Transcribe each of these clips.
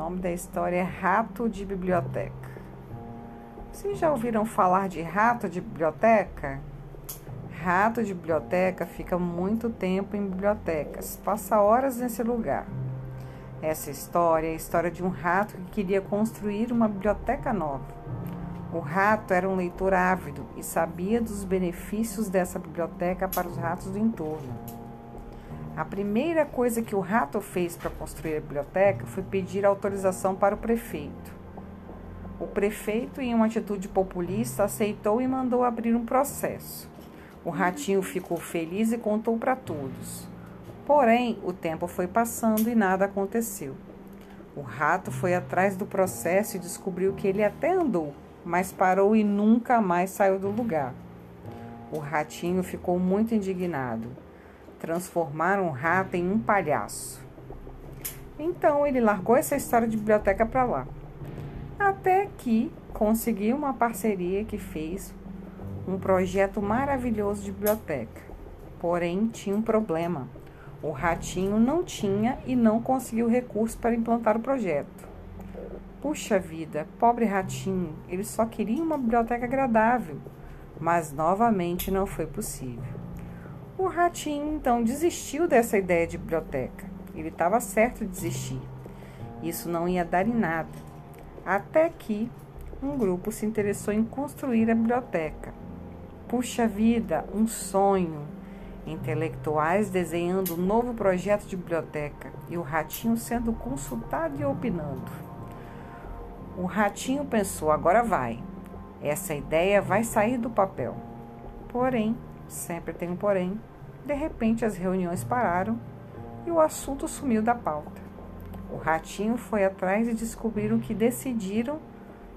nome da história é Rato de Biblioteca. Vocês já ouviram falar de rato de biblioteca? Rato de biblioteca fica muito tempo em bibliotecas, passa horas nesse lugar. Essa história é a história de um rato que queria construir uma biblioteca nova. O rato era um leitor ávido e sabia dos benefícios dessa biblioteca para os ratos do entorno. A primeira coisa que o rato fez para construir a biblioteca foi pedir autorização para o prefeito. O prefeito, em uma atitude populista, aceitou e mandou abrir um processo. O ratinho ficou feliz e contou para todos. Porém, o tempo foi passando e nada aconteceu. O rato foi atrás do processo e descobriu que ele até andou, mas parou e nunca mais saiu do lugar. O ratinho ficou muito indignado. Transformaram o rato em um palhaço. Então ele largou essa história de biblioteca para lá. Até que conseguiu uma parceria que fez um projeto maravilhoso de biblioteca. Porém, tinha um problema. O ratinho não tinha e não conseguiu recursos para implantar o projeto. Puxa vida, pobre ratinho, ele só queria uma biblioteca agradável, mas novamente não foi possível. O ratinho então desistiu dessa ideia de biblioteca. Ele estava certo de desistir. Isso não ia dar em nada. Até que um grupo se interessou em construir a biblioteca. Puxa vida, um sonho! Intelectuais desenhando um novo projeto de biblioteca e o ratinho sendo consultado e opinando. O ratinho pensou: agora vai. Essa ideia vai sair do papel. Porém, sempre tem um porém, de repente as reuniões pararam e o assunto sumiu da pauta. O ratinho foi atrás e descobriram que decidiram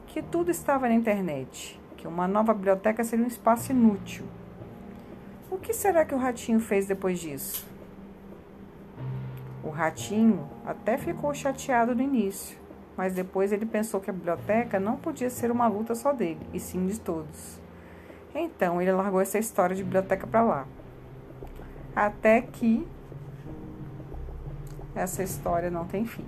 que tudo estava na internet, que uma nova biblioteca seria um espaço inútil. O que será que o ratinho fez depois disso? O ratinho até ficou chateado no início, mas depois ele pensou que a biblioteca não podia ser uma luta só dele, e sim de todos. Então ele largou essa história de biblioteca para lá. Até que essa história não tem fim.